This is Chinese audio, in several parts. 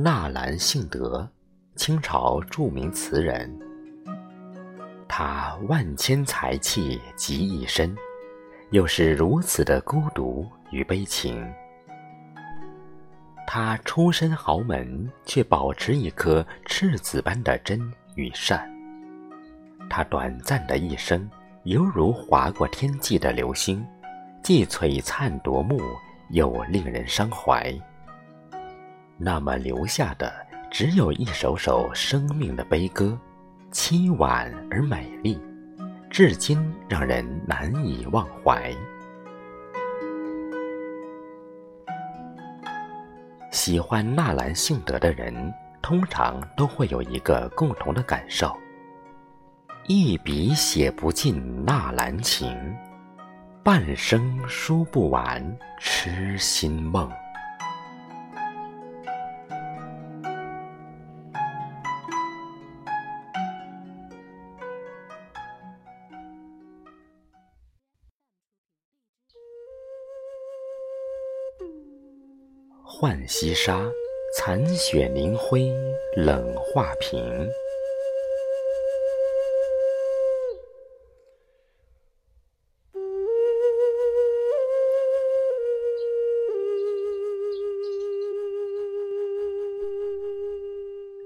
纳兰性德，清朝著名词人。他万千才气集一身，又是如此的孤独与悲情。他出身豪门，却保持一颗赤子般的真与善。他短暂的一生，犹如划过天际的流星，既璀璨夺目，又令人伤怀。那么留下的，只有一首首生命的悲歌，凄婉而美丽，至今让人难以忘怀。喜欢纳兰性德的人，通常都会有一个共同的感受：一笔写不尽纳兰情，半生书不完痴心梦。浣溪沙，残雪凝辉，冷画屏。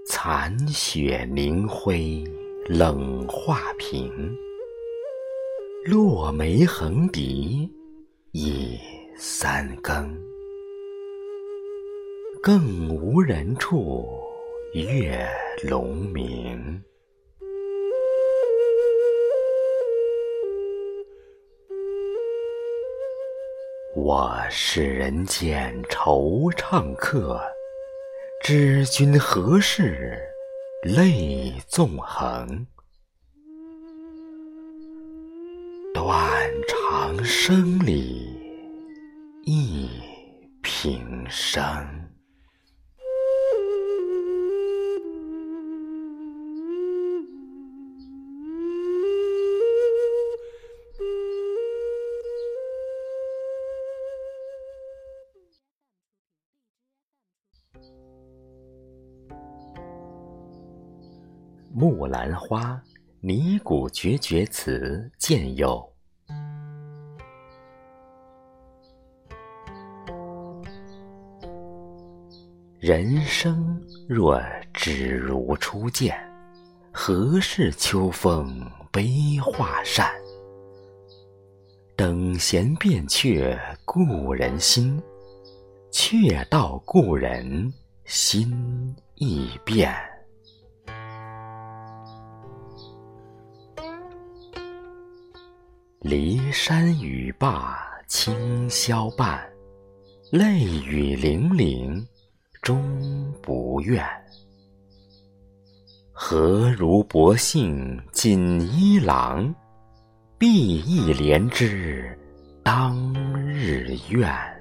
残雪凝辉，冷画屏。落梅横笛，已三更。更无人处，月胧明。我是人间惆怅客，知君何事泪纵横？断肠声里忆平生。木兰花，拟古绝绝词，见有。人生若只如初见，何事秋风悲画扇？等闲变却故人心，却道故人心易变。骊山语罢清宵半，泪雨霖铃终不怨。何如薄幸锦衣郎，碧玉连枝当日愿。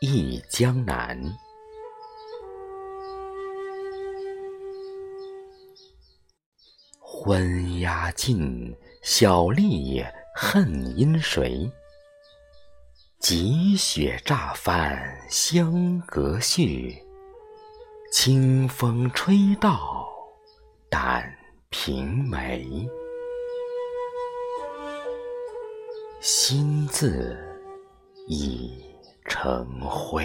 忆江南，昏鸦尽，小丽恨因谁？积雪乍翻香阁序，清风吹到胆平梅。心字已。成灰。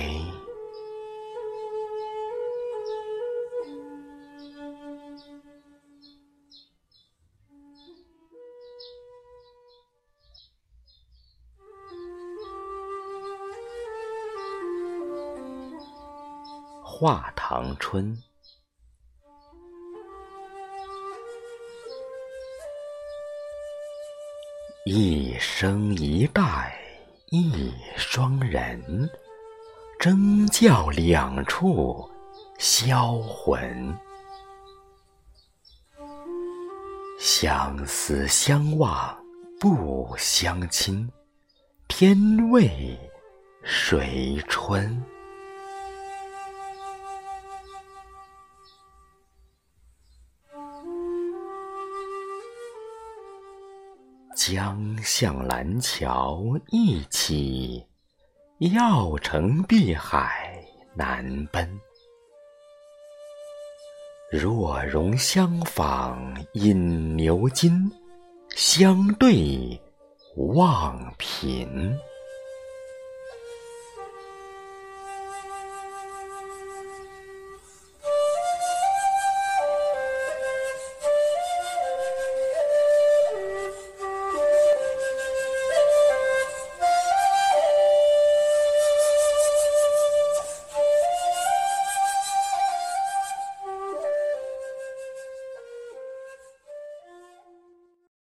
画堂春，一生一代。一双人，争教两处销魂。相思相望不相亲，天为谁春。将向蓝桥一起，要乘碧海难奔。若容相访饮牛津，相对望贫。